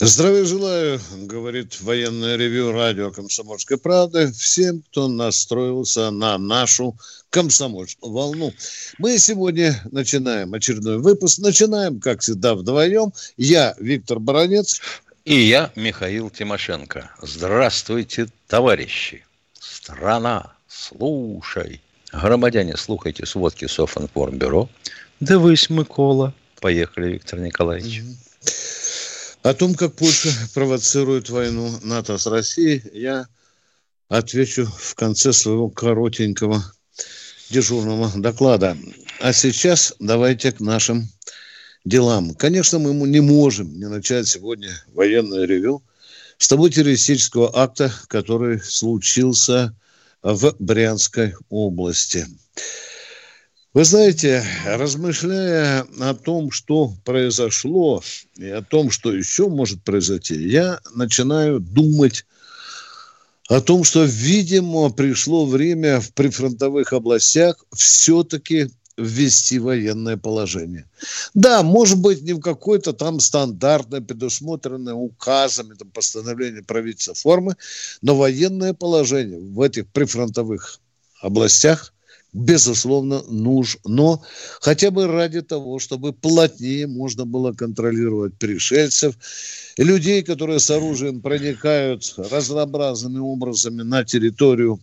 Здравия желаю, говорит военное ревю радио «Комсомольская правда» всем, кто настроился на нашу комсомольскую волну. Мы сегодня начинаем очередной выпуск. Начинаем, как всегда, вдвоем. Я Виктор Баранец. И я Михаил Тимошенко. Здравствуйте, товарищи. Страна, слушай. Громадяне, слухайте сводки Софинформбюро. Дивись, Микола. Поехали, Виктор Николаевич. Mm-hmm. О том, как Польша провоцирует войну НАТО с Россией, я отвечу в конце своего коротенького дежурного доклада. А сейчас давайте к нашим делам. Конечно, мы не можем не начать сегодня военное ревю с того террористического акта, который случился в Брянской области. Вы знаете, размышляя о том, что произошло, и о том, что еще может произойти, я начинаю думать о том, что, видимо, пришло время в прифронтовых областях все-таки ввести военное положение. Да, может быть, не в какой-то там стандартной, предусмотренной указами, там, постановление правительства формы, но военное положение в этих прифронтовых областях безусловно, нужно, хотя бы ради того, чтобы плотнее можно было контролировать пришельцев, людей, которые с оружием проникают разнообразными образами на территорию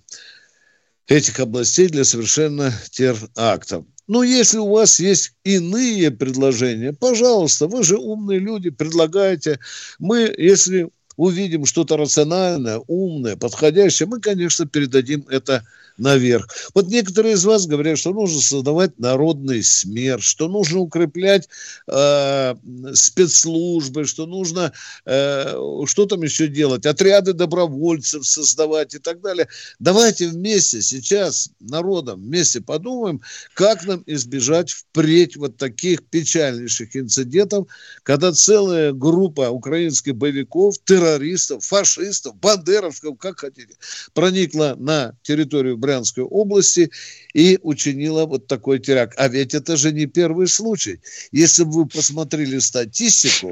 этих областей для совершенно терактов. Ну, если у вас есть иные предложения, пожалуйста, вы же умные люди, предлагайте. Мы, если увидим что-то рациональное, умное, подходящее, мы, конечно, передадим это наверх. Вот некоторые из вас говорят, что нужно создавать народный СМЕР, что нужно укреплять э, спецслужбы, что нужно э, что там еще делать, отряды добровольцев создавать и так далее. Давайте вместе сейчас народом вместе подумаем, как нам избежать впредь вот таких печальнейших инцидентов, когда целая группа украинских боевиков, террористов, фашистов, бандеровских, как хотите, проникла на территорию Брянской области и учинила вот такой теракт. А ведь это же не первый случай. Если бы вы посмотрели статистику,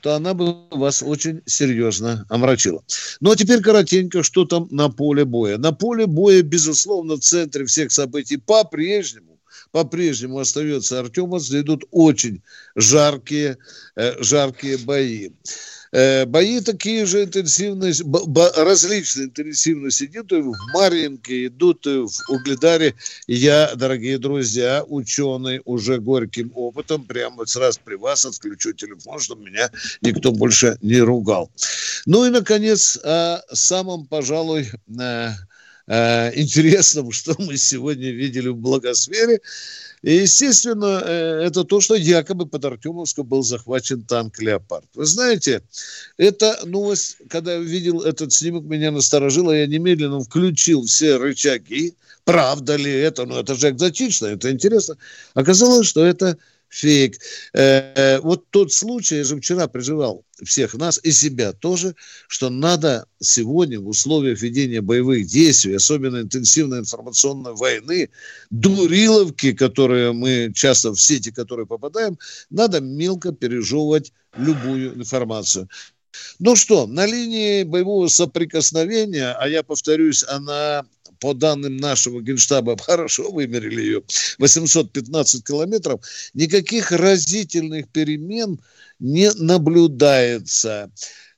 то она бы вас очень серьезно омрачила. Ну а теперь коротенько, что там на поле боя. На поле боя, безусловно, в центре всех событий по-прежнему по-прежнему остается Артемовск, идут очень жаркие, э, жаркие бои. Э, бои такие же интенсивные, различные интенсивности идут и в Марьинке, идут и в Угледаре. Я, дорогие друзья, ученый уже горьким опытом, прямо сразу при вас отключу телефон, чтобы меня никто больше не ругал. Ну и, наконец, о самом, пожалуй, э, интересном, что мы сегодня видели в благосфере, и, естественно, э, это то, что якобы под Артемовском был захвачен танк «Леопард». Вы знаете, эта новость, когда я видел этот снимок, меня насторожило, я немедленно включил все рычаги. Правда ли это? Ну, это же экзотично, это интересно. Оказалось, что это фейк. Э, вот тот случай, я же вчера призывал всех нас и себя тоже, что надо сегодня в условиях ведения боевых действий, особенно интенсивной информационной войны, дуриловки, которые мы часто в сети, которые попадаем, надо мелко пережевывать любую информацию. Ну что, на линии боевого соприкосновения, а я повторюсь, она по данным нашего генштаба, хорошо вымерили ее, 815 километров, никаких разительных перемен не наблюдается.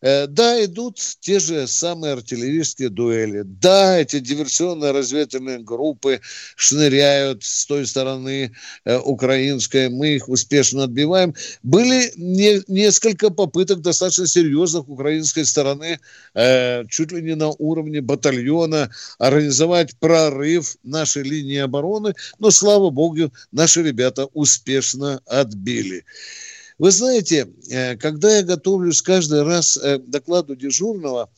Э, да, идут те же самые артиллерийские дуэли. Да, эти диверсионные разведывательные группы шныряют с той стороны э, украинской. Мы их успешно отбиваем. Были не, несколько попыток достаточно серьезных украинской стороны, э, чуть ли не на уровне батальона, организовать прорыв нашей линии обороны. Но, слава богу, наши ребята успешно отбили. Вы знаете, э, когда я готовлюсь каждый раз к докладу дежурного,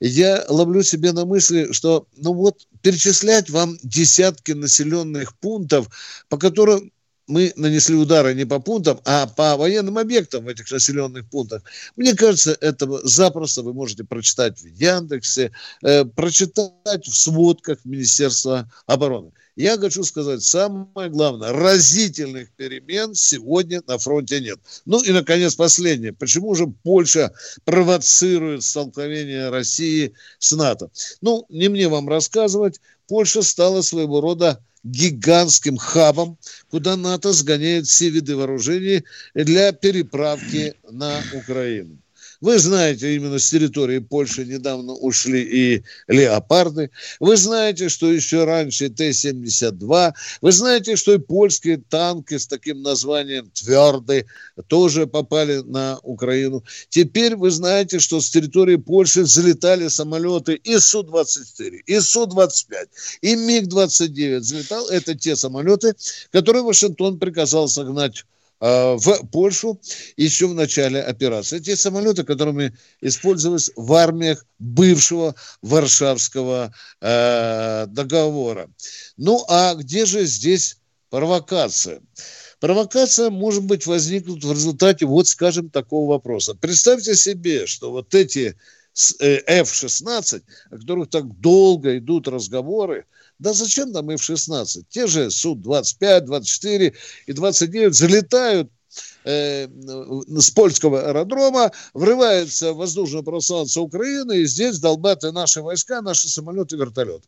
я ловлю себе на мысли, что ну вот перечислять вам десятки населенных пунктов, по которым мы нанесли удары не по пунктам, а по военным объектам в этих населенных пунктах. Мне кажется, этого запросто вы можете прочитать в Яндексе, э, прочитать в сводках Министерства обороны. Я хочу сказать, самое главное, разительных перемен сегодня на фронте нет. Ну и, наконец, последнее. Почему же Польша провоцирует столкновение России с НАТО? Ну, не мне вам рассказывать. Польша стала своего рода гигантским хабом, куда НАТО сгоняет все виды вооружений для переправки на Украину. Вы знаете, именно с территории Польши недавно ушли и леопарды. Вы знаете, что еще раньше Т-72. Вы знаете, что и польские танки с таким названием «Твердый» тоже попали на Украину. Теперь вы знаете, что с территории Польши взлетали самолеты и Су-24, и Су-25, и МиГ-29 взлетал. Это те самолеты, которые Вашингтон приказал согнать в Польшу еще в начале операции. Те самолеты, которыми использовались в армиях бывшего Варшавского э, договора. Ну а где же здесь провокация? Провокация может быть возникнуть в результате, вот скажем, такого вопроса. Представьте себе, что вот эти F-16, э, о которых так долго идут разговоры, да зачем нам F-16? Те же Су-25, 24 и 29 залетают э, с польского аэродрома, врываются в воздушное пространство Украины, и здесь долбят и наши войска, наши самолеты, вертолеты.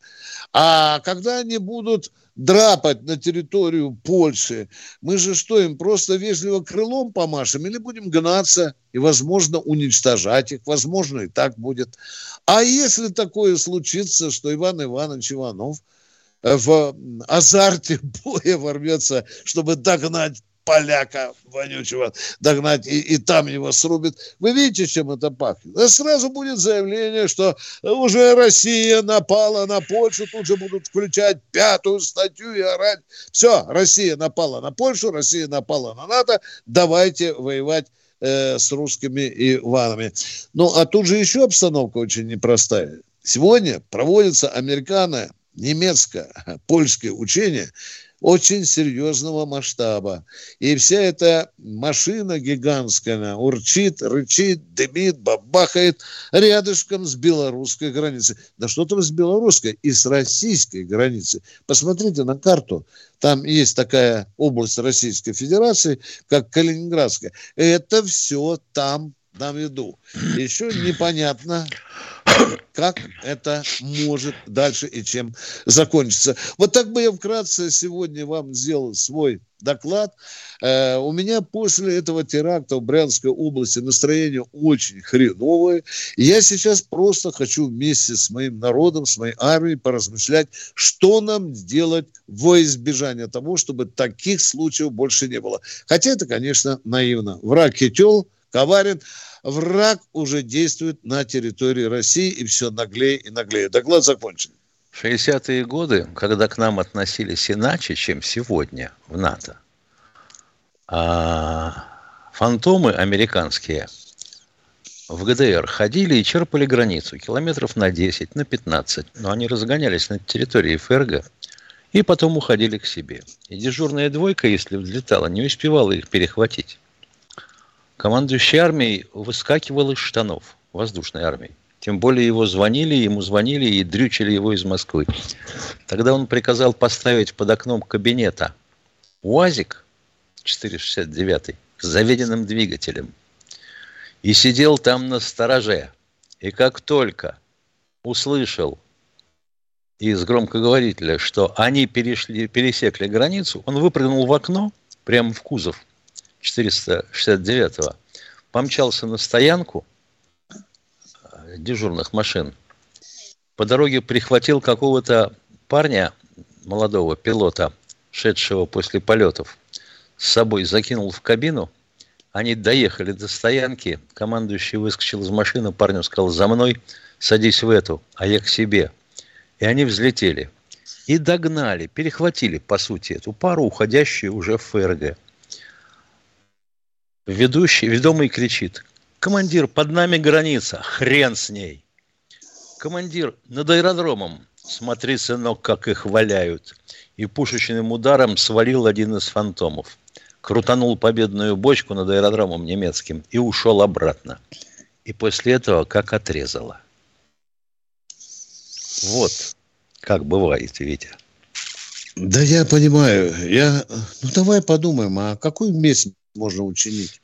А когда они будут драпать на территорию Польши, мы же что, им просто вежливо крылом помашем или будем гнаться и, возможно, уничтожать их, возможно, и так будет. А если такое случится, что Иван Иванович Иванов – в азарте боя ворвется, чтобы догнать поляка вонючего, догнать и, и там его срубит. Вы видите, чем это пахнет? А сразу будет заявление, что уже Россия напала на Польшу, тут же будут включать пятую статью и орать. Все, Россия напала на Польшу, Россия напала на НАТО, давайте воевать э, с русскими Иванами. Ну, а тут же еще обстановка очень непростая. Сегодня проводится американо немецко-польское учение очень серьезного масштаба. И вся эта машина гигантская урчит, рычит, дымит, бабахает рядышком с белорусской границей. Да что там с белорусской? И с российской границей. Посмотрите на карту. Там есть такая область Российской Федерации, как Калининградская. Это все там на виду. Еще непонятно, как это может дальше и чем закончиться. Вот так бы я вкратце сегодня вам сделал свой доклад. Э, у меня после этого теракта в Брянской области настроение очень хреновое. Я сейчас просто хочу вместе с моим народом, с моей армией поразмышлять, что нам сделать во избежание того, чтобы таких случаев больше не было. Хотя это, конечно, наивно. Враг хител, коварен, враг уже действует на территории России и все наглее и наглее. Доклад закончен. В 60-е годы, когда к нам относились иначе, чем сегодня в НАТО, а фантомы американские в ГДР ходили и черпали границу километров на 10, на 15, но они разгонялись на территории ФРГ и потом уходили к себе. И дежурная двойка, если взлетала, не успевала их перехватить. Командующий армией выскакивал из штанов воздушной армии. Тем более его звонили, ему звонили и дрючили его из Москвы. Тогда он приказал поставить под окном кабинета УАЗик 469 с заведенным двигателем. И сидел там на стороже. И как только услышал из громкоговорителя, что они перешли, пересекли границу, он выпрыгнул в окно, прямо в кузов – 469-го, помчался на стоянку э, дежурных машин. По дороге прихватил какого-то парня, молодого пилота, шедшего после полетов, с собой закинул в кабину. Они доехали до стоянки. Командующий выскочил из машины, парню сказал, за мной, садись в эту, а я к себе. И они взлетели. И догнали, перехватили, по сути, эту пару, уходящую уже в ФРГ. Ведущий, ведомый кричит. Командир, под нами граница, хрен с ней. Командир, над аэродромом. Смотри, сынок, как их валяют. И пушечным ударом свалил один из фантомов. Крутанул победную бочку над аэродромом немецким и ушел обратно. И после этого как отрезало. Вот как бывает, Витя. Да я понимаю. Я... Ну, давай подумаем, а какой месть можно учинить?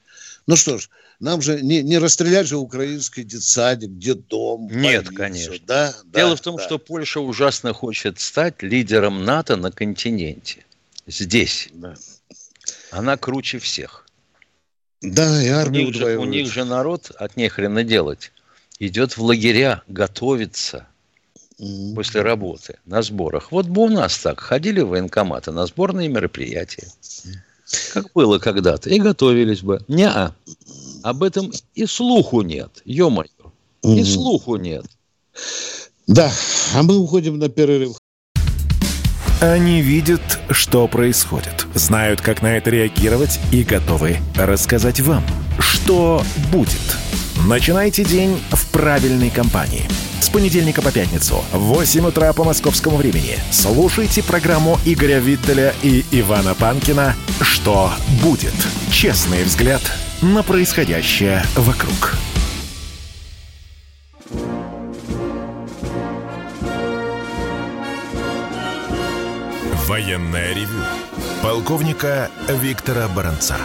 Ну что ж, нам же не, не расстрелять же украинский детсадик, детдом. Нет, больницу. конечно. Да, Дело да, в том, да. что Польша ужасно хочет стать лидером НАТО на континенте. Здесь. Да. Она круче всех. Да, и армия у них, же, у них же народ от нехрена делать. Идет в лагеря, готовится mm-hmm. после работы на сборах. Вот бы у нас так ходили в военкоматы на сборные мероприятия. Как было когда-то. И готовились бы. не -а. Об этом и слуху нет. Ё-моё. И слуху нет. Да, а мы уходим на перерыв. Они видят, что происходит, знают, как на это реагировать и готовы рассказать вам, что будет. Начинайте день в правильной компании. С понедельника по пятницу в 8 утра по московскому времени слушайте программу Игоря Виттеля и Ивана Панкина «Что будет?» Честный взгляд на происходящее вокруг. Военное ревю полковника Виктора Баранца.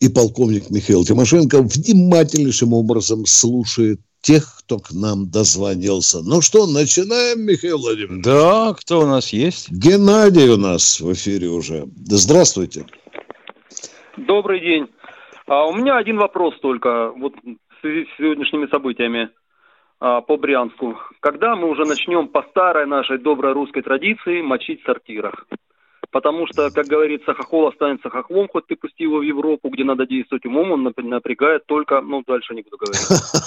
И полковник Михаил Тимошенко внимательнейшим образом слушает тех, кто к нам дозвонился. Ну что, начинаем, Михаил Владимирович? Да, кто у нас есть? Геннадий у нас в эфире уже. Здравствуйте. Добрый день. А у меня один вопрос только вот в связи с сегодняшними событиями. А, по Брянску. Когда мы уже начнем по старой нашей доброй русской традиции мочить в сортирах? Потому что, как говорится, хохол останется хохлом, хоть ты пусти его в Европу, где надо действовать умом, он напрягает только, ну, дальше не буду говорить.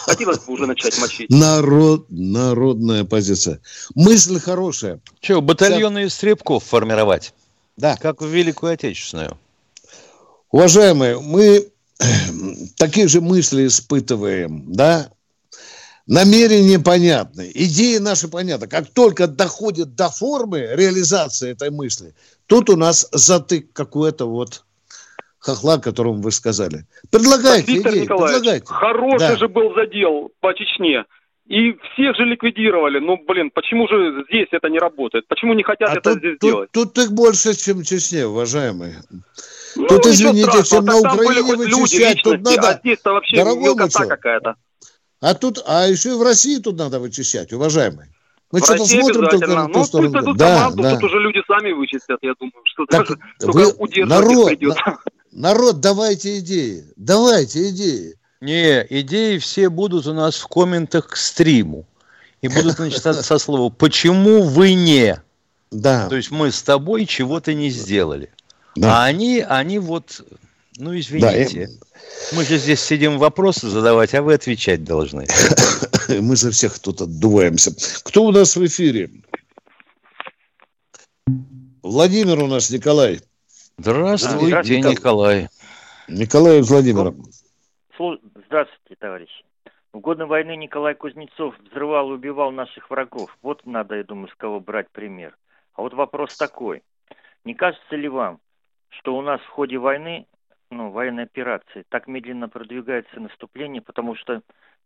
Хотелось бы уже начать мочить. Народ, народная позиция. Мысль хорошая. Че, батальоны из стребков формировать? Да. Как в Великую Отечественную. Уважаемые, мы такие же мысли испытываем, да, намерения понятны, идеи наши понятны. Как только доходит до формы реализации этой мысли, тут у нас затык какой-то вот хохла, которому вы сказали. Предлагайте Виктор идеи, предлагайте. Хороший да. же был задел по Чечне. И всех же ликвидировали. Ну, блин, почему же здесь это не работает? Почему не хотят а это тут, здесь тут, делать? Тут их больше, чем в Чечне, уважаемые. Ну, тут, извините, чем на Украине вычищать, тут надо... А здесь-то вообще Дорогой какая-то. А тут, а еще и в России тут надо вычищать, уважаемые. Мы что-то смотрим только на ту ну, сторону. Пусть да, команду, да. тут уже люди сами вычистят, я думаю, что так даже вы, народ, придется. народ, давайте идеи, давайте идеи. Не, идеи все будут у нас в комментах к стриму. И будут начинаться со слова «Почему вы не?» Да. То есть мы с тобой чего-то не сделали. Да. А они, они вот, ну извините. Да, мы же здесь сидим вопросы задавать, а вы отвечать должны. Мы за всех тут отдуваемся. Кто у нас в эфире? Владимир у нас, Николай. Здравствуйте, Здравствуйте Николай. Николай Владимир. Здравствуйте, товарищи. В годы войны Николай Кузнецов взрывал и убивал наших врагов. Вот надо, я думаю, с кого брать пример. А вот вопрос такой. Не кажется ли вам, что у нас в ходе войны ну, военной операции. Так медленно продвигается наступление, потому что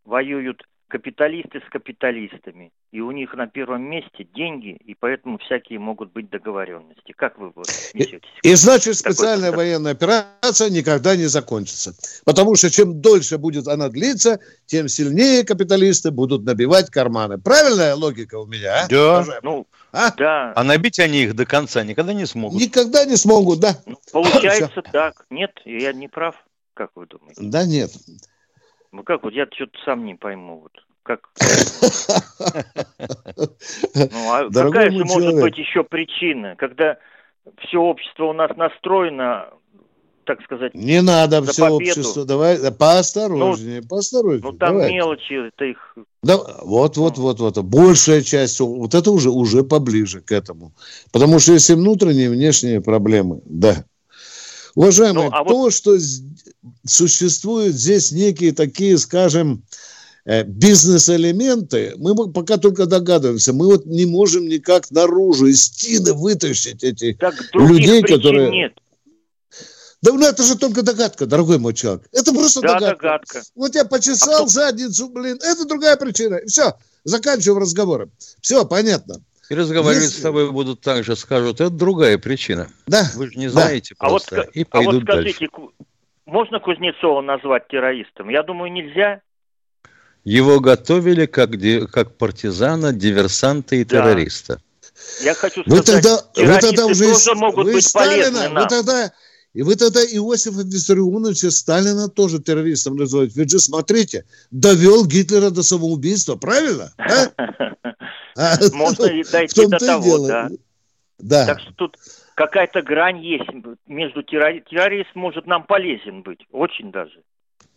воюют капиталисты с капиталистами. И у них на первом месте деньги, и поэтому всякие могут быть договоренности. Как вы вот несетесь? И, и значит, специальная Такой... военная операция никогда не закончится. Потому что чем дольше будет она длиться, тем сильнее капиталисты будут набивать карманы. Правильная логика у меня, а? Да. Ну, а? да. А набить они их до конца никогда не смогут. Никогда не смогут, да. Ну, получается так. Нет, я не прав. Как вы думаете? Да нет. Ну как вот, я что-то сам не пойму. Вот. Как? Ну, а какая же может быть еще причина, когда все общество у нас настроено, так сказать, Не надо все победу. общество, давай, поосторожнее, ну, поосторожнее. Ну там давайте. мелочи, это их... Да, вот, вот, вот, вот, большая часть, вот это уже, уже поближе к этому. Потому что если внутренние и внешние проблемы, да. Уважаемые, ну, а то, вот... что существуют здесь некие такие, скажем, э, бизнес-элементы, мы пока только догадываемся. Мы вот не можем никак наружу из стены вытащить этих так людей, которые... нет. Да ну это же только догадка, дорогой мой человек. Это просто да, догадка. догадка. Вот я почесал а кто... задницу, блин, это другая причина. И все, заканчиваем разговоры. Все, понятно. И разговаривать Если... с тобой будут так же, скажут, это другая причина. Да. Вы же не знаете да. просто. А вот, и пойдут а вот скажите, дальше. можно Кузнецова назвать террористом? Я думаю, нельзя. Его готовили как, как партизана, диверсанта и да. террориста. Я хочу сказать, вы тогда, вы тогда уже тоже могут вы быть Сталина. Вы тогда, и вы тогда Иосифа Виссарионовича Сталина тоже террористом называете. Ведь же, смотрите, довел Гитлера до самоубийства, правильно? А? Можно и дойти до того, да. Да. Так что тут какая-то грань есть между террористом. Террорист может нам полезен быть, очень даже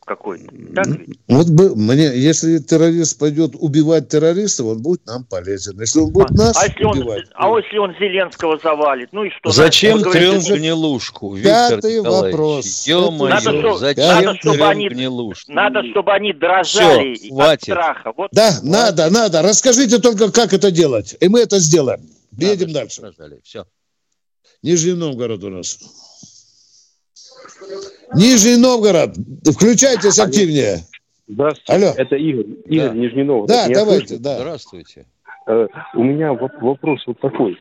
какой-то. Так Вот бы мне, если террорист пойдет убивать террористов, он будет нам полезен. Если он будет а, нас а если убивать. Он, а если он Зеленского завалит, ну и что? Зачем трем гнилушку, Виктор Пятый вопрос. Ё-моё, зачем надо, чтобы они, гнилушку? Надо, чтобы они дрожали Все, от страха. Вот. Да, вот. надо, надо. Расскажите только, как это делать. И мы это сделаем. Едем дальше. Дрожали. Все. Нижний Новгород у нас. Нижний Новгород, включайтесь активнее. Здравствуйте, Алло. это Игорь, Игорь да. Нижний Новгород. Да, Меня давайте, слышно? да. Здравствуйте. Э, у меня вопрос вот такой.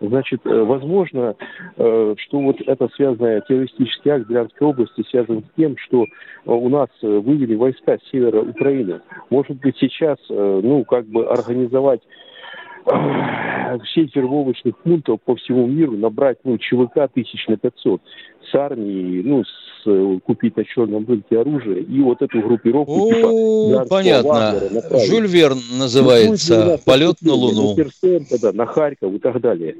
Значит, э, возможно, э, что вот это связанное террористический акт Брянской области связан с тем, что у нас вывели войска с севера Украины. Может быть, сейчас, ну, как бы организовать сеть вербовочных пунктов по всему миру, набрать, ну, ЧВК тысяч на 500 с армией, ну, с, э, купить на черном рынке оружие и вот эту группировку О, типа понятно. Жюль Верн называется ну, «Полет на Луну». На, Харьков и так далее.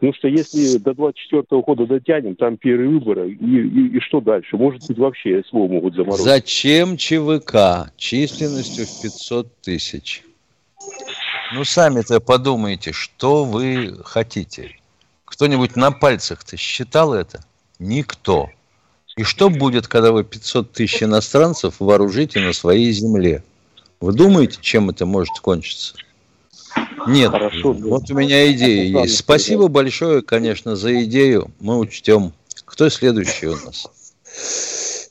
Ну что если до 24 года дотянем, там первые выборы, и, и, и что дальше? Может быть, вообще СВО могут заморозить. Зачем ЧВК численностью в 500 тысяч? Ну, сами-то подумайте, что вы хотите. Кто-нибудь на пальцах-то считал это? Никто. И что будет, когда вы 500 тысяч иностранцев вооружите на своей земле? Вы думаете, чем это может кончиться? Нет. Хорошо, вот у меня идея есть. Спасибо большое, конечно, за идею. Мы учтем. Кто следующий у нас?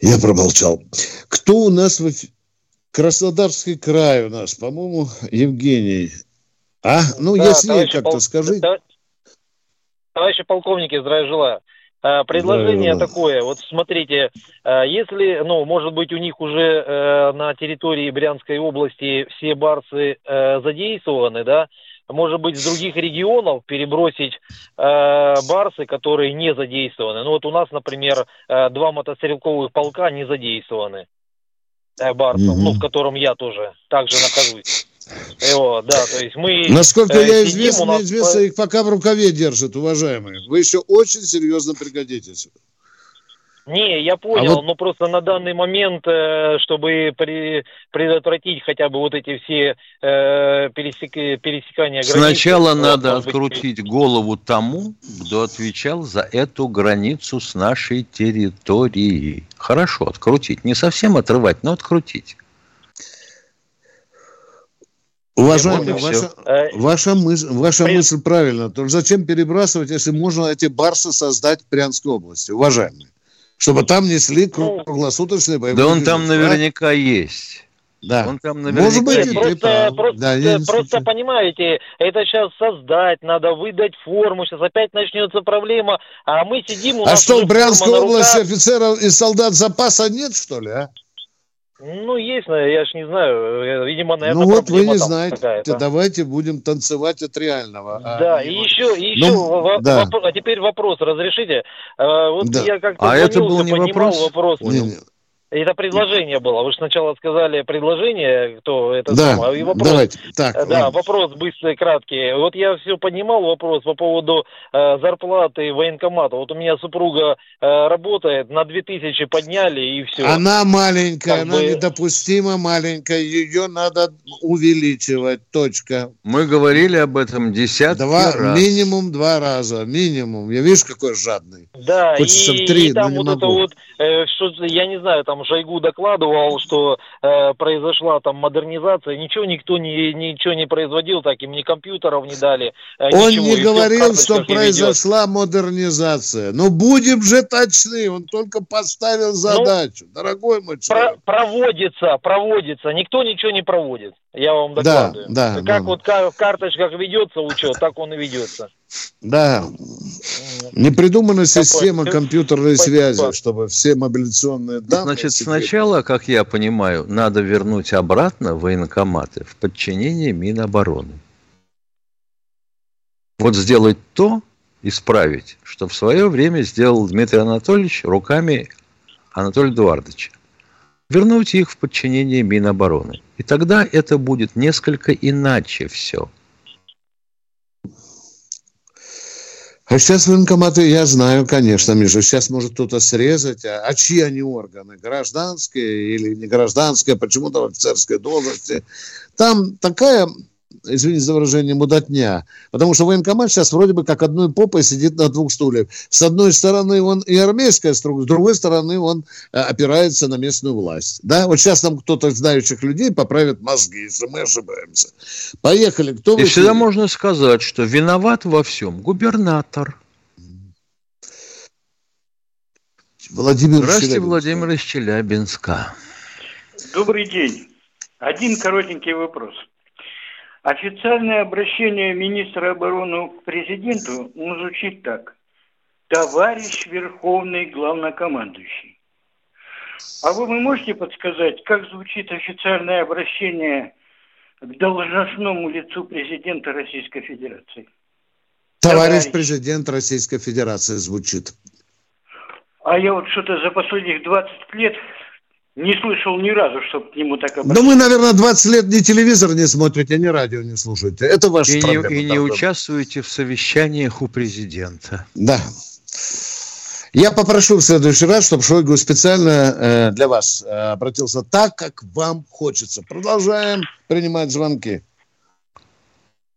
Я промолчал. Кто у нас в Краснодарский край у нас, по-моему, Евгений. А? Ну, да, если как-то пол... скажи. Товарищи полковники, здравия желаю. А, предложение да, такое, вот смотрите, а, если, ну, может быть, у них уже э, на территории Брянской области все барсы э, задействованы, да, может быть, с других регионов перебросить э, барсы, которые не задействованы. Ну, вот у нас, например, два мотострелковых полка не задействованы барсов, угу. ну, в котором я тоже также нахожусь. Его, да, то есть мы... Насколько э, я известно, нас... известно, их пока в рукаве держат, уважаемые. Вы еще очень серьезно пригодитесь. Не, я понял, а вот... но просто на данный момент, э, чтобы при, предотвратить хотя бы вот эти все э, пересек, пересекания границ... Сначала надо открутить быть... голову тому, кто отвечал за эту границу с нашей территорией. Хорошо, открутить. Не совсем отрывать, но открутить. Уважаемый, ваша, э, ваша, мысль, ваша При... мысль правильна. То зачем перебрасывать, если можно эти барсы создать в Брянской области, уважаемые? Чтобы там несли ну, круглосуточные боевые Да он там наверняка есть. Да. Он там наверняка Может быть, есть. Просто, просто, да, просто понимаете, это сейчас создать, надо выдать форму, сейчас опять начнется проблема, а мы сидим... У а что, в Брянской области офицеров и солдат запаса нет, что ли, а? Ну, есть, я ж не знаю. Э, видимо, наверное, Ну, вот вы не знаете. Давайте будем танцевать от реального. А да, а и еще, и еще ну, в, да. вопрос, а теперь вопрос, разрешите? А, вот да. я как-то а это был не вопрос? вопрос. Не, не. Это предложение было. Вы же сначала сказали предложение, кто это Да, самое. И вопрос, давайте. Так, Э, Да, вопрос быстрый, краткий. Вот я все понимал вопрос по поводу э, зарплаты военкомата. Вот у меня супруга э, работает, на 2000 подняли и все. Она маленькая, Как она бы- недопустимо маленькая, ее надо увеличивать, точка. Мы говорили об этом десятки Два, раз. минимум два раза, минимум. Я видишь, какой жадный. Да, Хочется и, в три, и там вот это могу. вот, э, что я не знаю, там Шойгу докладывал, что э, произошла там модернизация, ничего никто не, ничего не производил, так им ни компьютеров не дали. э, Он ничего, не говорил, что не ведет. произошла модернизация. Ну, будем же точны. Он только поставил задачу. Дорогой мой Про- человек. проводится, проводится, никто ничего не проводит, я вам Да, докладываю. да, как да. вот в карточках ведется учет, так он и ведется. Да. Не придумана система компьютерной связи, чтобы все мобилизационные данные... Значит, сначала, как я понимаю, надо вернуть обратно военкоматы в подчинение Минобороны. Вот сделать то, исправить, что в свое время сделал Дмитрий Анатольевич руками Анатолия Эдуардовича. Вернуть их в подчинение Минобороны. И тогда это будет несколько иначе все. А сейчас военкоматы, я знаю, конечно, Миша, сейчас может кто-то срезать. А, а чьи они органы? Гражданские или не гражданские? Почему-то в офицерской должности. Там такая, извините за выражение, мудотня. Потому что военкомат сейчас вроде бы как одной попой сидит на двух стульях. С одной стороны он и армейская структура, с другой стороны он э, опирается на местную власть. Да, вот сейчас нам кто-то из знающих людей поправит мозги, если мы ошибаемся. Поехали. Кто И всегда можно сказать, что виноват во всем губернатор. Владимир Здравствуйте. Владимир из Челябинска. Добрый день. Один коротенький вопрос. Официальное обращение министра обороны к президенту ну, звучит так. Товарищ Верховный Главнокомандующий. А вы, вы можете подсказать, как звучит официальное обращение к должностному лицу президента Российской Федерации? Товарищ Товарищ. президент Российской Федерации звучит. А я вот что-то за последних 20 лет не слышал ни разу, чтобы к нему так Но обращались. мы, наверное, 20 лет ни телевизор не смотрите, ни радио не слушаете. Это ваша И не, и не участвуете в совещаниях у президента. Да. Я попрошу в следующий раз, чтобы Шойгу специально э, для вас э, обратился так, как вам хочется. Продолжаем принимать звонки.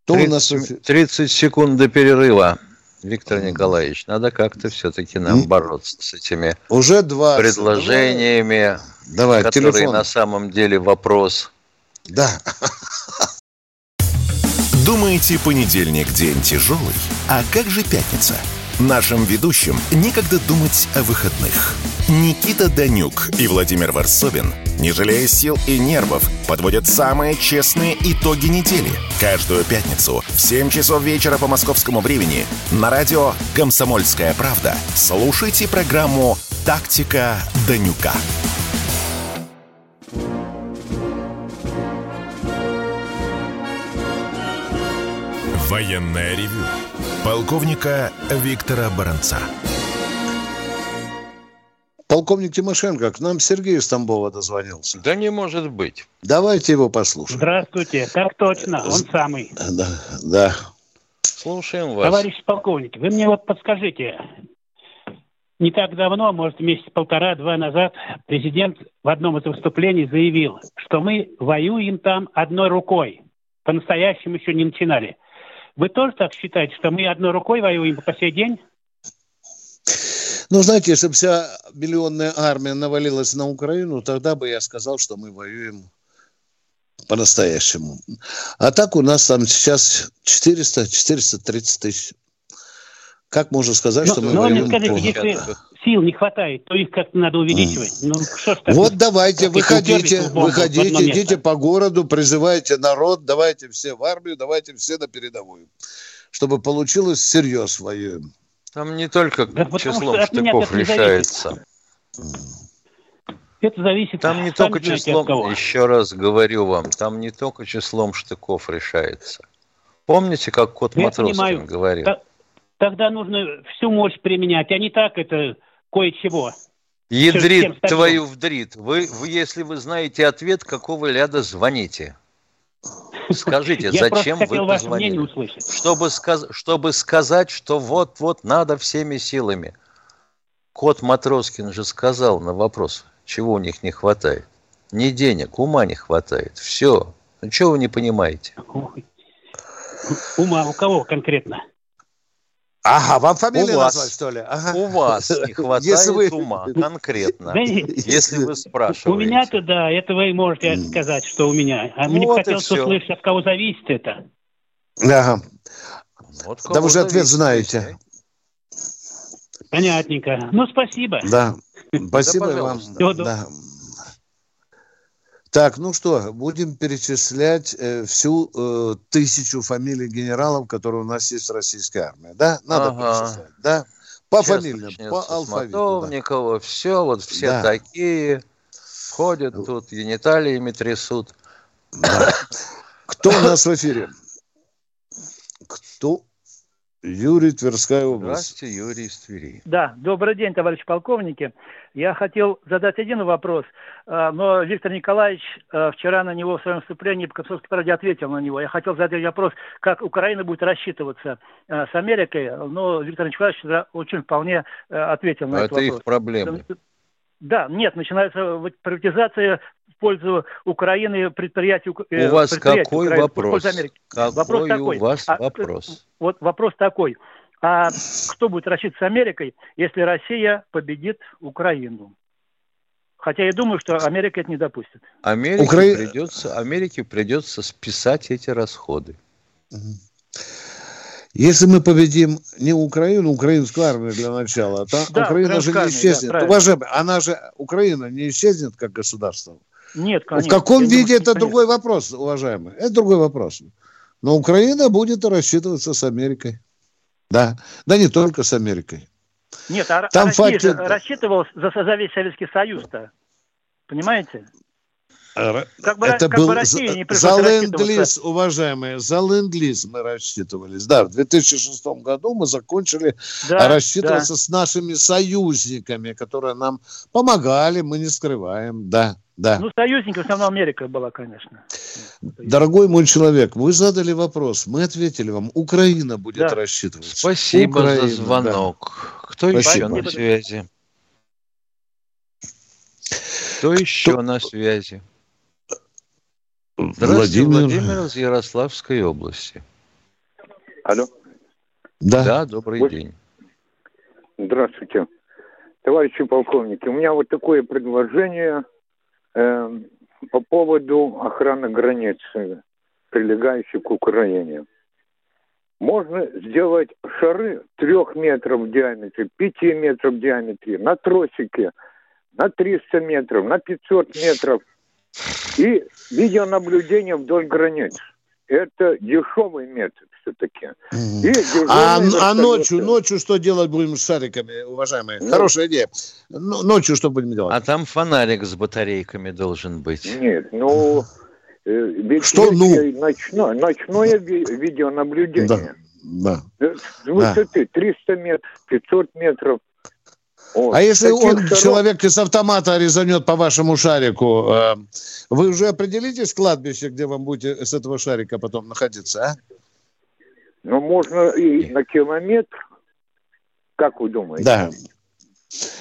Кто у нас... в 30, эфире? 30 секунд до перерыва. Виктор Николаевич, надо как-то все-таки нам бороться с этими Уже два предложениями, Давай, которые телефон. на самом деле вопрос. Да. Думаете, понедельник день тяжелый? А как же пятница? Нашим ведущим некогда думать о выходных. Никита Данюк и Владимир Варсобин, не жалея сил и нервов, подводят самые честные итоги недели. Каждую пятницу в 7 часов вечера по московскому времени на радио «Комсомольская правда» слушайте программу «Тактика Данюка». Военное ревю полковника Виктора Баранца. Полковник Тимошенко, к нам Сергей из Тамбова дозвонился. Да не может быть. Давайте его послушаем. Здравствуйте, так точно, он самый. Да, да. Слушаем вас. Товарищ полковник, вы мне вот подскажите, не так давно, может, месяц полтора-два назад, президент в одном из выступлений заявил, что мы воюем там одной рукой. По-настоящему еще не начинали. Вы тоже так считаете, что мы одной рукой воюем по сей день? Ну, знаете, если бы вся миллионная армия навалилась на Украину, тогда бы я сказал, что мы воюем по-настоящему. А так у нас там сейчас 400-430 тысяч. Как можно сказать, Ну, что мы ну, вы мне воюем скажите, если сил не хватает, то их как-то надо увеличивать. Ну, что ж? Вот давайте, выходите, выходите, идите по городу, призывайте народ, давайте все в армию, давайте все на передовую. Чтобы получилось всерьез воюем. Там не только Да числом штыков решается. Это зависит Там не только знаете, от числом, кого. еще раз говорю вам, там не только числом штыков решается. Помните, как кот Матроскин говорил? Тогда нужно всю мощь применять, а не так это кое-чего. Ядрит твою вдрит. Вы, вы, если вы знаете ответ, какого ляда звоните? Скажите, зачем вы позвонили? Чтобы, сказ чтобы сказать, что вот-вот надо всеми силами. Кот Матроскин же сказал на вопрос, чего у них не хватает. Не денег, ума не хватает. Все. Ну, чего вы не понимаете? Ума у кого конкретно? Ага, вам фамилию у назвать, что ли? Ага. У вас не хватает если вы... ума, конкретно, если вы спрашиваете. У меня-то, да, это вы можете сказать, что у меня. А мне вот хотелось услышать, от кого зависит это. Ага. Вот да вы же ответ знаете. Понятненько. Ну, спасибо. Да. Спасибо да, вам. Да. Так, ну что, будем перечислять э, всю э, тысячу фамилий генералов, которые у нас есть в российской армии, да? Надо ага. перечислять, да? По Сейчас фамилиям, по алфавиту. Да. все, вот все да. такие ходят тут, гениталиями трясут. Да. Кто у нас в эфире? Кто Юрий, Тверская область. Здравствуйте, Юрий из Твери. Да, добрый день, товарищ полковники. Я хотел задать один вопрос, э, но Виктор Николаевич э, вчера на него в своем выступлении по «Комсомольской правде» ответил на него. Я хотел задать вопрос, как Украина будет рассчитываться э, с Америкой, но Виктор Николаевич очень вполне ответил на а этот это вопрос. Это их проблемы. Да, нет, начинается приватизация в пользу Украины предприятий. У вас какой Украины, вопрос? Какой вопрос такой. у вас а, вопрос? Вот вопрос такой. А кто будет рассчитываться с Америкой, если Россия победит Украину? Хотя я думаю, что Америка это не допустит. Америке, Укра... придется, Америке придется списать эти расходы. Если мы победим не Украину, украинскую армию для начала, то да, Украина же не исчезнет. Да, Уважаемый, она же, Украина не исчезнет как государство. Нет, конечно. В каком я виде думаю, это конечно. другой вопрос, уважаемый. Это другой вопрос. Но Украина будет рассчитываться с Америкой. Да, да не только с Америкой. Нет, а, Там Россия факт... же рассчитывалась за, за весь Советский Союз-то. Понимаете? Как бы, это как был бы Россия не за ленд-лиз, уважаемые, за ленд-лиз мы рассчитывались. Да, в 2006 году мы закончили да, рассчитываться да. с нашими союзниками, которые нам помогали, мы не скрываем, да. Да. Ну, союзником в основном Америка была, конечно. Дорогой мой человек, вы задали вопрос, мы ответили вам. Украина будет да. рассчитываться. Спасибо Украина, за звонок. Да. Кто Спасибо. еще на связи? Кто еще Кто... на связи? Здравствуйте, Владимир... Владимир из Ярославской области. Алло. Да. Да, добрый вот. день. Здравствуйте. Товарищи полковники, у меня вот такое предложение – Э, по поводу охраны границы, прилегающей к Украине. Можно сделать шары трех метров в диаметре, пяти метров в диаметре, на тросике, на 300 метров, на 500 метров. И видеонаблюдение вдоль границ. Это дешевый метод все-таки. А, а ночью, ночью что делать будем с шариками, уважаемые? Ну, Хорошая идея. Ну, ночью что будем делать? А там фонарик с батарейками должен быть. Нет, ну... Э, ведь что, ну? Ночное, ночное видеонаблюдение. Да. да. Высоты да. 300 метров, 500 метров. Вот. А если Таких он, шаров... человек из автомата резанет по вашему шарику, э, вы уже определитесь кладбище, где вам будете с этого шарика потом находиться, а? Ну, можно и на километр. Как вы думаете? Да.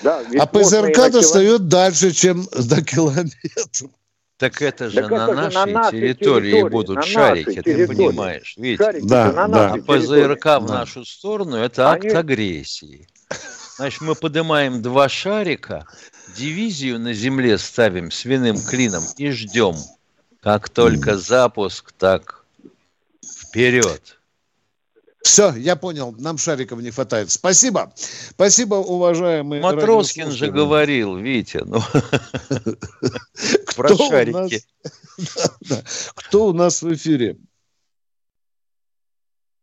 да а ПЗРК достает километр... дальше, чем до километра. Так это же так на это нашей на территории, территории будут шарики, ты понимаешь? Видите? да, на да. А ПЗРК да. в нашу сторону – это Они... акт агрессии. Значит, мы поднимаем два шарика, дивизию на земле ставим свиным клином и ждем. Как только запуск, так вперед. Все, я понял, нам шариков не хватает. Спасибо. Спасибо, уважаемый Матроскин же говорил, Витя, ну, про шарики. Кто у нас в эфире?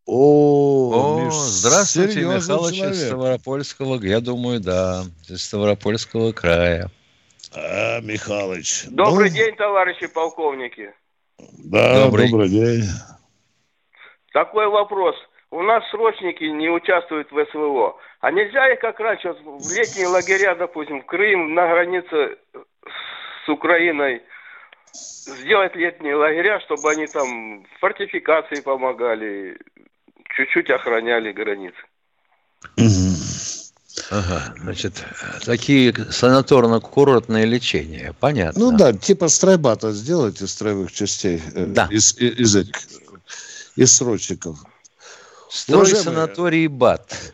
О, здравствуйте, Михалыч из Ставропольского, я думаю, да, из Ставропольского края. А, Михалыч. Добрый ну... день, товарищи полковники. Да, добрый, добрый день. Такой вопрос. У нас срочники не участвуют в СВО. А нельзя их как раньше, в летние лагеря, допустим, в Крым, на границе с Украиной, сделать летние лагеря, чтобы они там фортификации помогали, чуть-чуть охраняли границы. Ага, значит, такие санаторно-курортные лечения, понятно. Ну да, типа стройбата сделать из строевых частей, э, Да. из, из, из этих, из срочников. Строй Уважаемые- санаторий БАТ.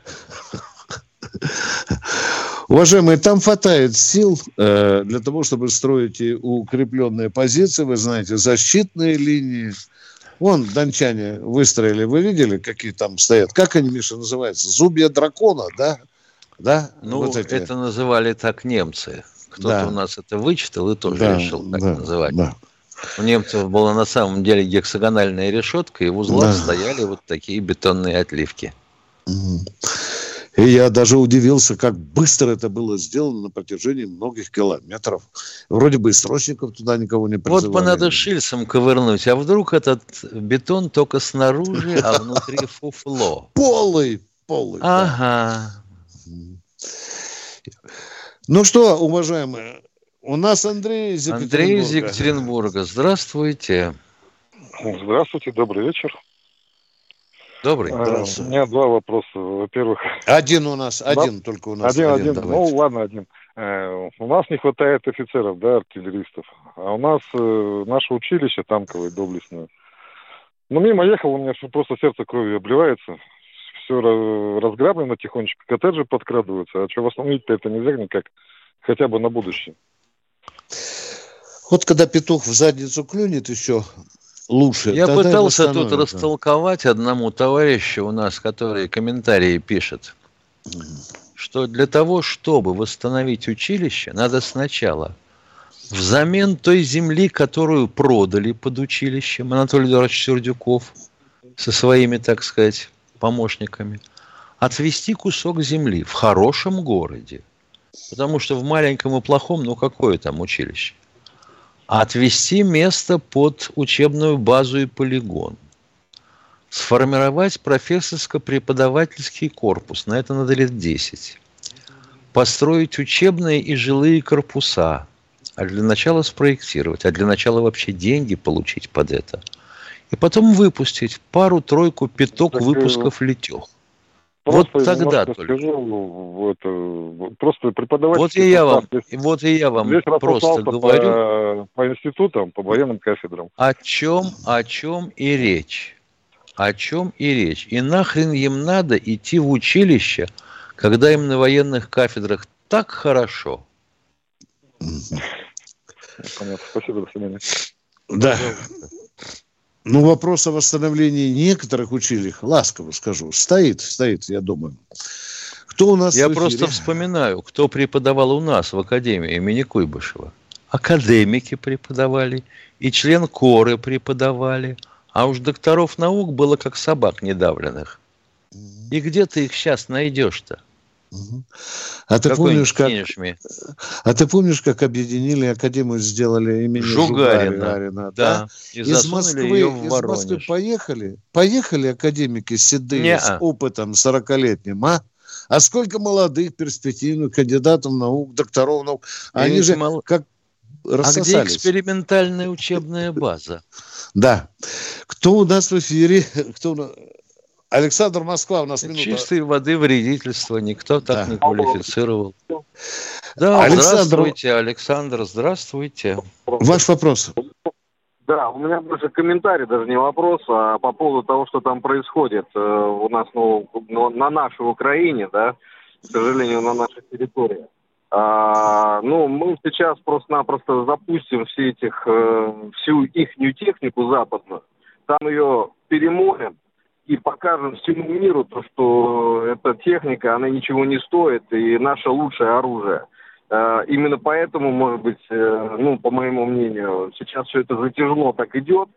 Уважаемые, там хватает сил э, для того, чтобы строить и укрепленные позиции, вы знаете, защитные линии. Вон, дончане выстроили, вы видели, какие там стоят? Как они, Миша, называются? Зубья дракона, да? Да? Ну, Вот эти. это называли так немцы. Кто-то Да. у нас это вычитал и тоже Да, решил так да, называть. да. У немцев была на самом деле гексагональная решетка, и в узлах Да. стояли вот такие бетонные отливки. И я даже удивился, как быстро это было сделано на протяжении многих километров. Вроде бы и срочников туда никого не призывали. Вот бы надо шильцем ковырнуть, а вдруг этот бетон только снаружи, а внутри фуфло. Полый, полый. Ага. Ну что, уважаемые, у нас Андрей из Андрей из Екатеринбурга. Екатеринбурга. Здравствуйте. Здравствуйте, добрый вечер. Добрый. Э, У меня два вопроса. Во-первых, Один у нас, один только у нас. один, один. давайте. Ну, ладно, один. Э, У нас не хватает офицеров, да, артиллеристов. А у нас э, наше училище танковое, доблестное. Ну, мимо ехал, у меня просто сердце кровью обливается. Все разграблено тихонечко, коттеджи подкрадываются. А что восстановить-то это нельзя никак, хотя бы на будущее. Вот когда петух в задницу клюнет еще лучше. Я тогда пытался тут растолковать одному товарищу у нас, который комментарии пишет, что для того, чтобы восстановить училище, надо сначала взамен той земли, которую продали под училищем Анатолий Эдуардович Сердюков со своими, так сказать, помощниками, отвести кусок земли в хорошем городе. Потому что в маленьком и плохом, ну какое там училище? А отвести место под учебную базу и полигон. Сформировать профессорско-преподавательский корпус. На это надо лет 10. Построить учебные и жилые корпуса. А для начала спроектировать. А для начала вообще деньги получить под это. И потом выпустить пару-тройку, пяток выпусков летех. Вот Просто тогда только. скажу, в это, просто преподавать... Вот и я вам, вот и я вам Здесь просто говорю, по, по институтам, по военным кафедрам. о чем, о чем и речь. О чем и речь. И нахрен им надо идти в училище, когда им на военных кафедрах так хорошо. Понятно. Спасибо, до свидания. Да. Ну, вопрос о восстановлении некоторых училищ, ласково скажу, стоит, стоит, я думаю. Кто у нас Я просто вспоминаю, кто преподавал у нас в Академии имени Куйбышева. Академики преподавали, и член коры преподавали, а уж докторов наук было как собак недавленных. И где ты их сейчас найдешь-то? А ты помнишь, как, а ты помнишь, как объединили Академию, сделали имени Жугарина. Жугарина, Да. И Из Москвы, из Москвы поехали, поехали академики седые с Не-а. опытом 40-летним, а? А сколько молодых, перспективных кандидатов наук, докторов наук, они же мол- как А где рассосались. экспериментальная учебная база? Да. Кто у нас в эфире? Кто? Александр Москва, у нас минута. Чистой воды вредительство никто так Да. не квалифицировал. Да, Александр- здравствуйте, Александр, здравствуйте. Ваш вопрос. Да, у меня больше комментарий, даже не вопрос, а по поводу того, что там происходит э, у нас ну, ну, на нашей Украине, да, к сожалению, на нашей территории. А, ну, мы сейчас просто-напросто запустим все этих, э, всю ихнюю технику западную, там ее перемоем и покажем всему миру то, что эта техника, она ничего не стоит, и наше лучшее оружие. Э, Именно поэтому, может быть, э, ну, по моему мнению, сейчас все это затяжно так идет.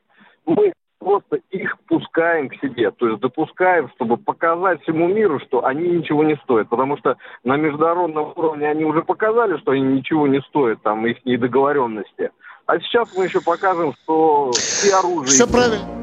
Мы просто их пускаем к себе, то есть допускаем, чтобы показать всему миру, что они ничего не стоят. Потому что на международном уровне они уже показали, что они ничего не стоят, там, их недоговоренности. А сейчас мы еще покажем, что все оружие... Все правильно.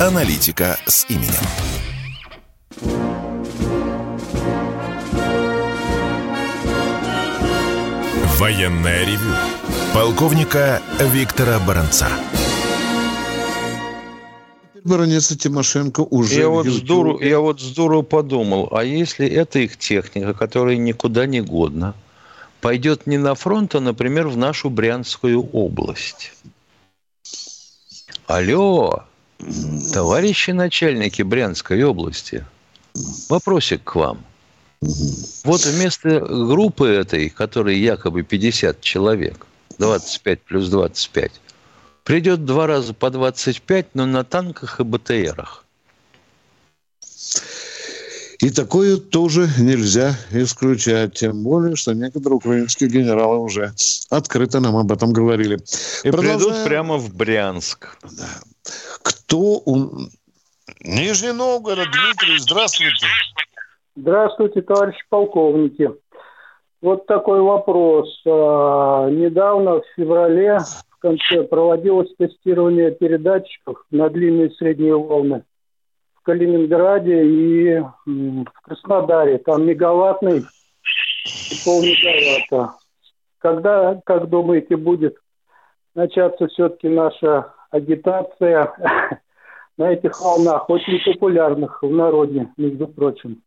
Аналитика с именем». Военное ревю полковника Виктора Баранца. Баронеца Тимошенко уже я вот, YouTube. здорово, я вот здорово подумал, а если это их техника, которая никуда не годна, пойдет не на фронт, а, например, в нашу Брянскую область? Алло, товарищи начальники Брянской области, вопросик к вам. Вот вместо группы этой, которой якобы 50 человек, 25 плюс 25, придет два раза по 25, но на танках и БТРах. И такое тоже нельзя исключать. Тем более, что некоторые украинские генералы уже открыто нам об этом говорили. И Продолжаем. придут прямо в Брянск. Кто у... Нижний Новгород, Дмитрий, здравствуйте. Здравствуйте, товарищи полковники. Вот такой вопрос. А, Недавно, в феврале, в конце, проводилось тестирование передатчиков на длинные и средние волны в Калининграде и в Краснодаре. Там мегаваттный и полмегаватта. Когда, как думаете, будет начаться все-таки наша агитация на этих волнах, очень популярных в народе, между прочим?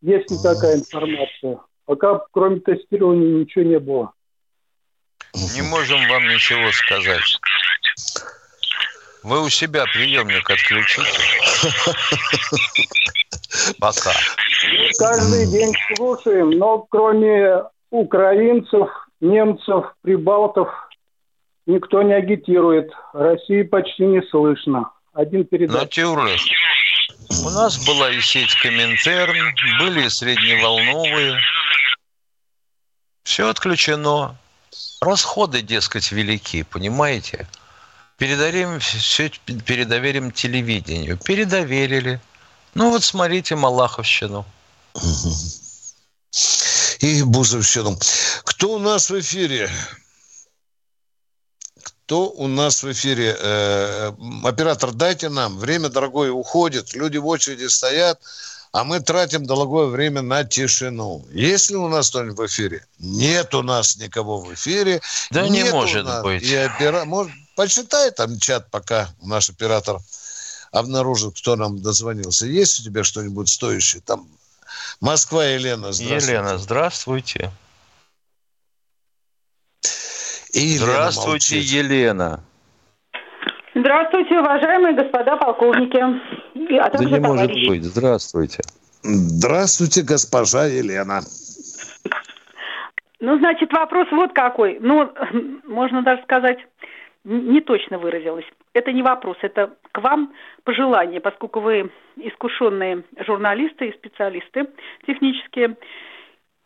Есть ли такая информация? Пока кроме тестирования ничего не было. Не можем вам ничего сказать. Вы у себя приемник отключите. Пока. Мы каждый день слушаем, но кроме украинцев, немцев, прибалтов, никто не агитирует. России почти не слышно. Один передатчик. Натюрлес. У нас была и сеть Коминтерн, были и средневолновые. Все отключено. Расходы, дескать, велики, понимаете? Передарим, все передоверим телевидению. Передоверили. Ну вот смотрите Малаховщину. И Бузовщину. Кто у нас в эфире? Кто у нас в эфире? Э, оператор, дайте нам. Время дорогое уходит. Люди в очереди стоят. А мы тратим дорогое время на тишину. Есть ли у нас кто-нибудь в эфире? Нет у нас никого в эфире. Да не Нет у может нас- быть. И опера... может, почитай там чат, пока наш оператор обнаружит, кто нам дозвонился. Есть у тебя что-нибудь стоящее? Там Москва, Елена, здравствуйте. Елена, здравствуйте. И Елена здравствуйте, молчит. Елена. Здравствуйте, уважаемые господа полковники. А Да не может товарищи. быть. Здравствуйте. Здравствуйте, госпожа Елена. Ну, значит, вопрос вот какой. Ну, можно даже сказать, не точно выразилась. Это не вопрос, это к вам пожелание, поскольку вы искушенные журналисты и специалисты технические.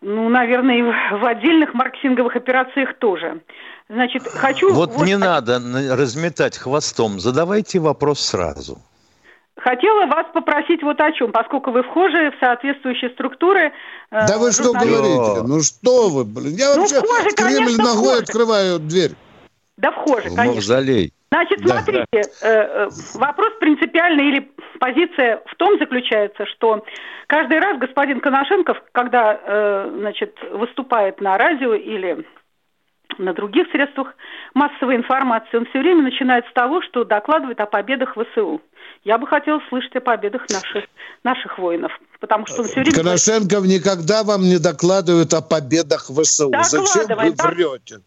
Ну, наверное, и в- в отдельных маркетинговых операциях тоже. Значит, хочу... Вот не надо на- разметать хвостом. Задавайте вопрос сразу. Хотела вас попросить вот о чем, поскольку вы вхожи в соответствующие структуры. э, Да вы что говорите? Ну что вы, блин? Я Ну, вообще вхожи, в Кремль конечно, ногой вхожи. открываю дверь. Да вхожи, конечно. Мавзолей. Значит, Да. смотрите, э, э, вопрос принципиальный или позиция в том заключается, что каждый раз господин Коношенков, когда э, значит, выступает на радио или на других средствах массовой информации, он все время начинает с того, что докладывает о победах ВСУ. Я бы хотела слышать о победах наших, наших воинов, потому что он все время... Коношенков никогда вам не докладывает о победах ВСУ. Зачем вы да. врете?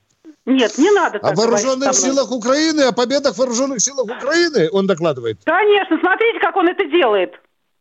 Нет, не надо так О вооруженных силах Украины, о победах вооруженных силах Украины он докладывает. Конечно, смотрите, как он это делает.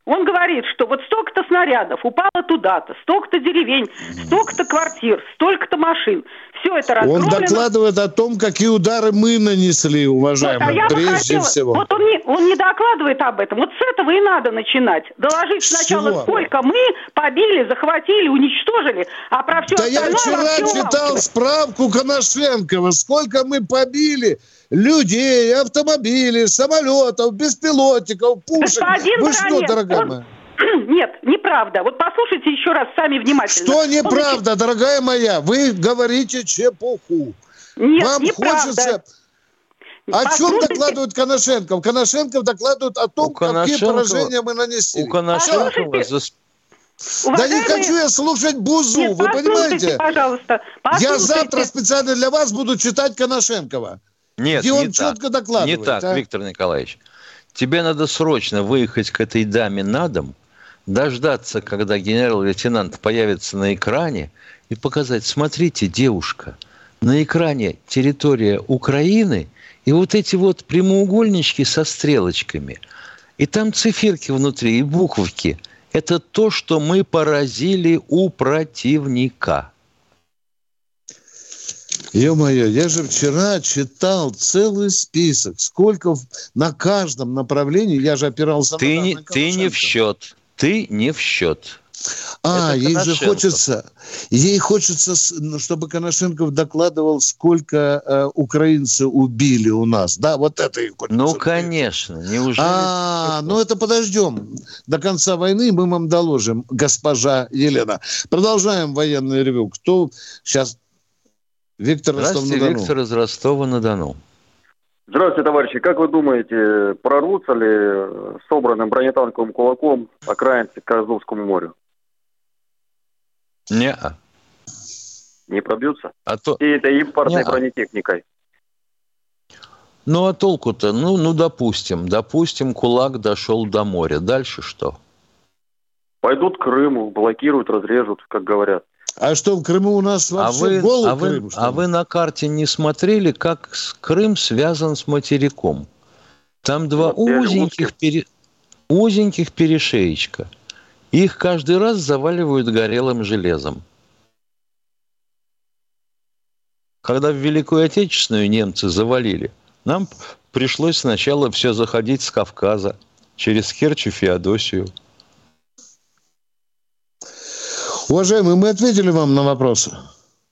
Он говорит, что вот столько-то снарядов упало туда-то, столько-то деревень, столько-то квартир, столько-то машин. Все это Он разгромлено. докладывает о том, какие удары мы нанесли, уважаемые, Вот, а я прежде хотела- всего. Вот он не, он не докладывает об этом. Вот с этого и надо начинать. Доложить сначала, чего? сколько мы побили, захватили, уничтожили, а про все Да я остальное вчера вообще читал умалчивать. справку Коношенкова, сколько мы побили людей, автомобилей, самолетов, беспилотников, пушек. Господин Вы что, дорогая он- моя? Нет, неправда. Вот послушайте еще раз сами внимательно. Что неправда, дорогая моя? Вы говорите чепуху. Нет, Вам неправда. хочется... О чем Послушайте. докладывает Коношенков? Коношенков докладывает о том, какие поражения мы нанесли. У Коношенкова за сп- Да не Уважаемые- хочу я слушать Бузу, Нет, вы понимаете? пожалуйста. Я послушайте. завтра специально для вас буду читать Коношенкова. Нет, где не он так. четко докладывает. Не так, а? Виктор Николаевич. Тебе надо срочно выехать к этой даме на дом, дождаться, когда генерал-лейтенант появится на экране и показать, смотрите, девушка, на экране территория Украины и вот эти вот прямоугольнички со стрелочками. И там циферки внутри и буковки. Это то, что мы поразили у противника. Ё-моё, я же вчера читал целый список, сколько на каждом направлении, я же опирался Ты на не, ты не в счет. Ты не в счет. А, Это ей же хочется, ей хочется, ну, чтобы Коношенков докладывал, сколько э, украинцы убили у нас. Да, вот это и хочется. Ну, конечно. Неужели? А, ну это подождем. До конца войны мы вам доложим, госпожа Елена. Продолжаем военный ревю. Кто сейчас? Виктор Здравствуйте, Ростов-на-Дону. Виктор из Ростова-на-Дону. Здравствуйте, товарищи. Как вы думаете, прорвутся ли собранным бронетанковым кулаком окраинцы к Азовскому морю? Не, Не пробьются? а то, И это импортной Не-а. бронетехникой. ну а толку-то, ну, ну, допустим, допустим, кулак дошел до моря. Дальше что? Пойдут к Крыму, блокируют, разрежут, как говорят. А что, в Крыму у нас А вообще вы, голый а, вы, Крым? что а вы на карте не смотрели, как Крым связан с материком? Там два узеньких, пере- узеньких перешеечка. Их каждый раз заваливают горелым железом. Когда в Великую Отечественную немцы завалили, нам пришлось сначала все заходить с Кавказа, через Керчь и Феодосию. Уважаемые, мы ответили вам на вопросы.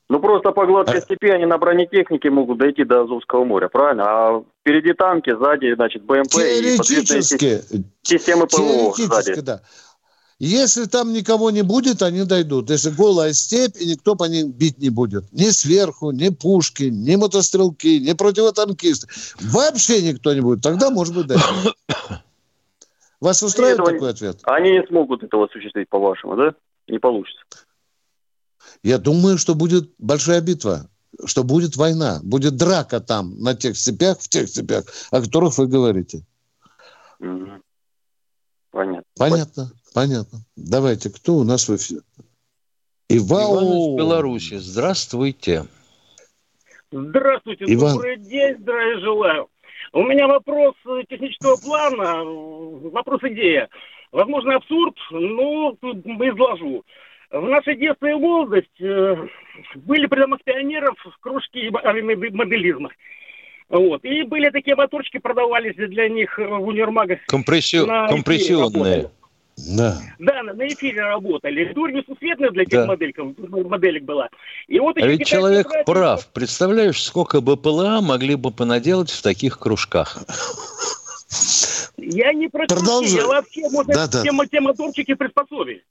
Ну, просто по А гладкой степи они на бронетехнике могут дойти до Азовского моря, правильно? А впереди танки, сзади, значит, БМП и Теоретически, системы ПВО теоретически, сзади. да. Если там никого не будет, они дойдут. Если голая степь, и никто по ним бить не будет. Ни сверху, ни пушки, ни мотострелки, ни противотанкисты. Вообще никто не будет. Тогда, может быть, дойдут. Вас устраивает этого такой ответ? Они не смогут этого осуществить, по-вашему, да? Не получится. Я думаю, что будет большая битва, что будет война, будет драка там, на тех степях, в тех степях, о которых вы говорите. Мгм. Понятно. Понятно, понятно. Давайте, кто у нас в эфире? Иван из. Беларуси. Здравствуйте. Здравствуйте, Иван. добрый день, здравия желаю. У меня вопрос э, технического плана, э, вопрос идея. Возможно, абсурд, но тут изложу. В наше детство и молодость э, были при домах пионеров кружки моделизма. Вот. И были такие моторчики, продавались для них э, в универмагах. Компрессио- На эфире компрессионные. Да. Да, на, эфире работали. Дурь несусветная для тех Да. модельков, моделек была. И вот А ведь человек братья- прав. Представляешь, сколько БПЛА могли бы понаделать в таких кружках? Я не про Продолжай. я вообще, может, Да, да. те, те моторчики приспособили.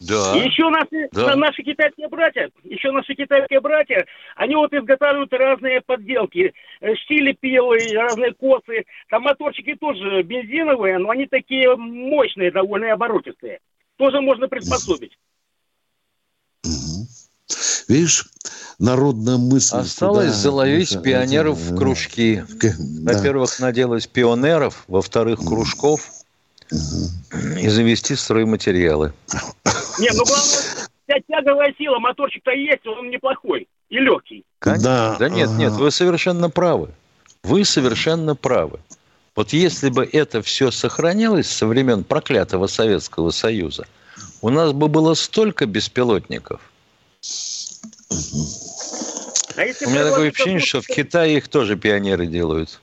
Да. Еще наши, Да. на- наши китайские братья, еще наши китайские братья, они вот изготавливают разные подделки, э, штили пилы, разные косы. Там моторчики тоже бензиновые, но они такие мощные, довольно оборотистые. Тоже можно приспособить. Видишь, народная мысль. Осталось туда, заловить это- пионеров это- в кружки. да. Во-первых, наделать пионеров, во-вторых, кружков и завести стройматериалы. Не, ну главное, вся тяговая сила, моторчик-то есть, он неплохой и легкий. Да, да нет, нет, вы совершенно правы. Вы совершенно правы. Вот если бы это все сохранилось со времен проклятого Советского Союза, у нас бы было столько беспилотников. А если У меня такое ощущение, что в Китае их тоже пионеры делают.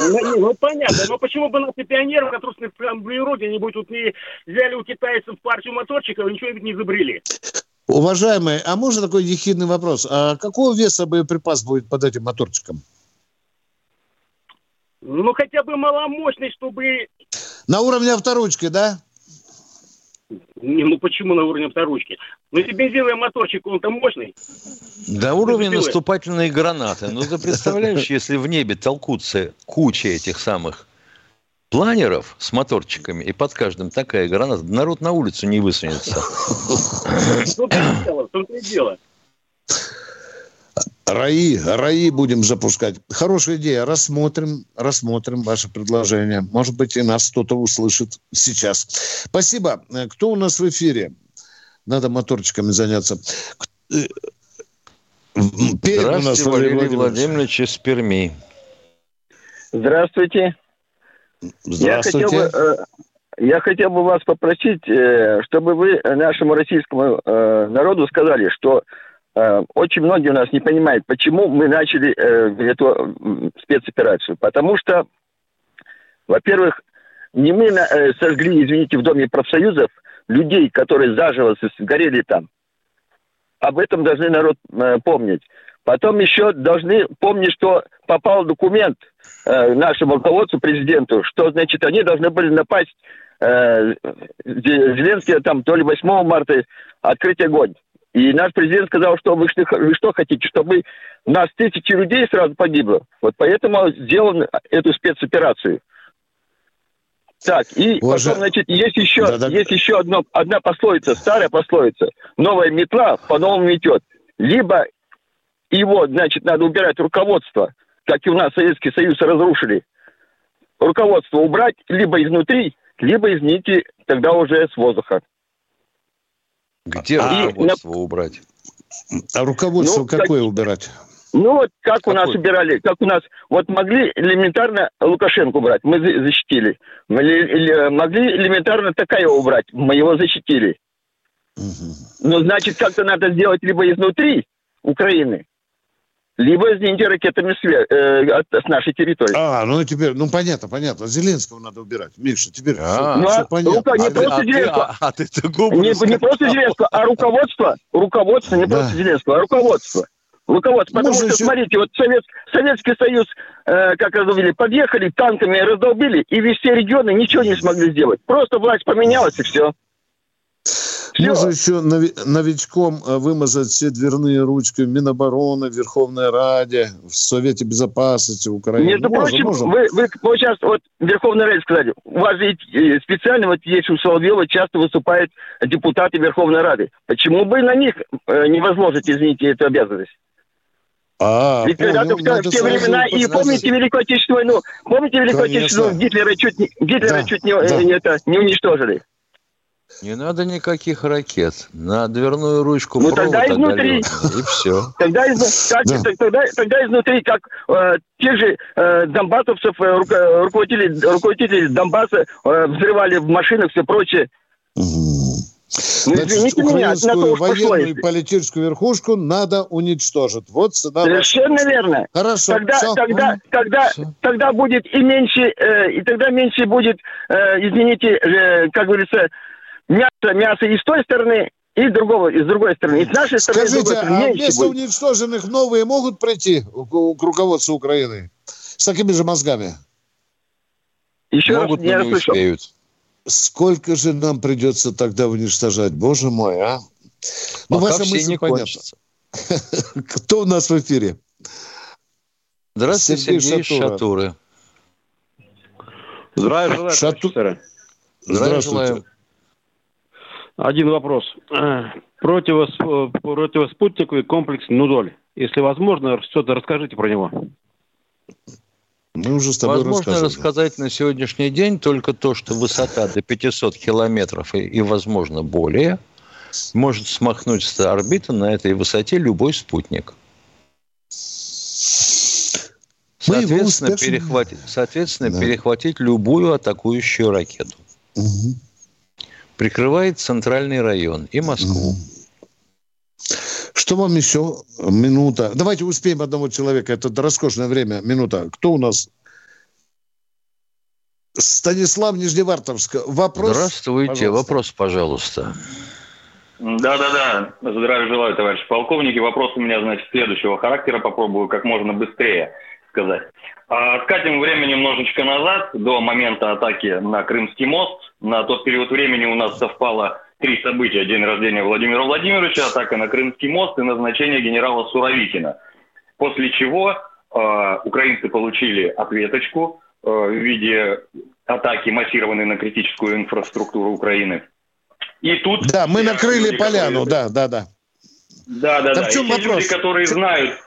Ну, ну, понятно, но почему бы наши пионеры, которые на своей родине будут тут не взяли у китайцев партию моторчиков и ничего не изобрели? Уважаемые, а можно такой ехидный вопрос? А какого веса боеприпас будет под этим моторчиком? Ну, хотя бы маломощный, чтобы... На уровне авторучки, да? Не, ну почему на уровне авторучки? Ну, если бензиновый моторчик, он там мощный. До уровня сделаешь? наступательной гранаты. Ну, ты представляешь, если в небе толкутся куча этих самых планеров с моторчиками, и под каждым такая граната, народ на улицу не высунется. Том-то и дело, и дело. РАИ, РАИ будем запускать. Хорошая идея. Рассмотрим, рассмотрим ваше предложение. Может быть, и нас кто-то услышит сейчас. Спасибо. Кто у нас в эфире? Надо моторчиками заняться. Э, Пермь у нас Здравствуйте, Валерий Владимирович. Владимирович из Перми. Здравствуйте. Здравствуйте. Я хотел бы, э, я хотел бы вас попросить, э, чтобы вы нашему российскому народу сказали, что очень многие у нас не понимают, почему мы начали э, эту спецоперацию. Потому что, во-первых, не мы э, сожгли, извините, в Доме профсоюзов людей, которые заживо сгорели там. Об этом должны народ э, помнить. Потом еще должны помнить, что попал документ э, нашему руководству, президенту, что, значит, они должны были напасть, э, Зе- Зеленский там то ли 8 марта открыть огонь. И наш президент сказал, что вы что, вы что хотите, чтобы у нас тысячи людей сразу погибло. Вот поэтому сделан эту спецоперацию. Так, и Уважа- потом, значит, есть еще, Да-да. есть еще одно, одна пословица, старая пословица. Новая метла по-новому метет. Либо его, значит, надо убирать руководство, как и у нас Советский Союз разрушили. Руководство убрать либо изнутри, либо, извините, тогда уже с воздуха. Где А, руководство убрать? А руководство Ну, какое как- убирать? Ну вот как у нас Какой? убирали, как у нас, вот могли элементарно Лукашенко убрать, мы за- защитили. Мы ли- или- могли элементарно такая убрать, мы его защитили. Ну, значит, как-то надо сделать либо изнутри Украины, либо, извините, ракетами све- э, от, с нашей территории. А, ну теперь, ну понятно, понятно. Зеленского надо убирать. Миша, теперь А, Ну, все, а, понятно. рука- не А ты- просто а ты- Зеленского. а- а ты-то губы Не, не просто Зеленского, а руководство, руководство, не Да. просто Зеленского, а руководство. Руководство. Потому Можно что, еще- смотрите, вот Совет, Советский Союз, э, как раздолбили, подъехали танками, раздолбили, и весь все регионы ничего не смогли сделать. Просто власть поменялась, и все. Можно еще нови- новичком э, вымазать все дверные ручки в Минобороны, в Верховной Раде, в Совете Безопасности Украины. Между Можно, прочим, можно. вы, вы вот сейчас вот Верховный Рейд сказали, у вас э, специально вот есть у Соловьева часто выступают депутаты Верховной Рады. Почему бы на них э, не возложить, извините, эту обязанность? А, Ведь понял, когда-то в, те- в те сразу времена, и помните Великую Отечественную войну, помните Великую Конечно. Отечественную Гитлера чуть, Гитлера Да, чуть не, да. э, не это, не уничтожили. Не надо никаких ракет. На дверную ручку Ну, провод тогда изнутри. и все. Тогда, из- как- Да. тогда, тогда изнутри, как э, тех же э, донбассовцев, э, руко- руководители, руководители Донбасса э, взрывали в машинах, все прочее. Ну, Значит, извините меня, украинскую пошло, военную и политическую верхушку надо уничтожить. Вот цена. Совершенно верно. Хорошо, Тогда, всё. тогда, тогда, тогда будет и меньше, э, и тогда меньше будет, э, извините, э, как говорится, мясо, мясо и с той стороны, и с другого, и с другой стороны. И с нашей стороны, Скажите, стороны а вместо будет. уничтоженных новые могут прийти к, руководству Украины с такими же мозгами? Еще Могут, раз, не но не расслышал. успеют. Сколько же нам придется тогда уничтожать? Боже мой, а? Ну, Пока ваша все мысль не понятна. кончатся. Кто у нас в эфире? Здравствуйте, Сергей Сергей, Шатура. Шатуры. Здравия желаю, Шату-. Здравия Здравствуйте. желаю. Один вопрос. Э, Противос- Противоспутниковый комплекс «Нудоль». Если возможно, что-то расскажите про него. Мы уже с тобой Возможно рассказывали. рассказать на сегодняшний день только то, что высота до 500 километров и, и, возможно, более может смахнуть с орбиты на этой высоте любой спутник. Соответственно, успешно- перехватить, соответственно Да. перехватить любую атакующую ракету. Мгм. Прикрывает центральный район и Москву. Что вам еще? Минута. Давайте успеем одного человека. Это роскошное время. Минута. Кто у нас? Станислав Нижневартовск. Вопрос? Здравствуйте. Пожалуйста. Вопрос, пожалуйста. Да-да-да. Здравия желаю, товарищи полковники. Вопрос у меня, значит, следующего характера. Попробую как можно быстрее сказать. А, скатим время немножечко назад, до момента атаки на Крымский мост. На тот период времени у нас совпало три события. День рождения Владимира Владимировича, атака на Крымский мост и назначение генерала Суровикина. После чего э, украинцы получили ответочку э, в виде атаки, массированной на критическую инфраструктуру Украины. И тут... Да, мы накрыли люди, поляну, которые... да, да, да. Да, да, да. В чем и вопрос? люди, которые знают...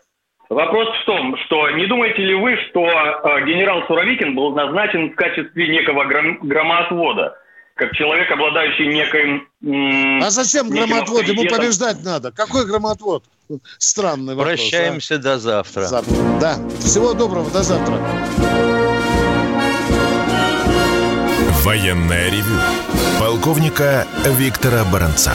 Вопрос в том, что не думаете ли вы, что э, генерал Суровикин был назначен в качестве некого гром- громоотвода? Как человек, обладающий неким... А зачем громотвод? Ему побеждать надо. Какой громотвод? Странный вопрос. А? Прощаемся а? до завтра. завтра. Да. Всего доброго. До завтра. Военная ревю. Полковника Виктора Баранца.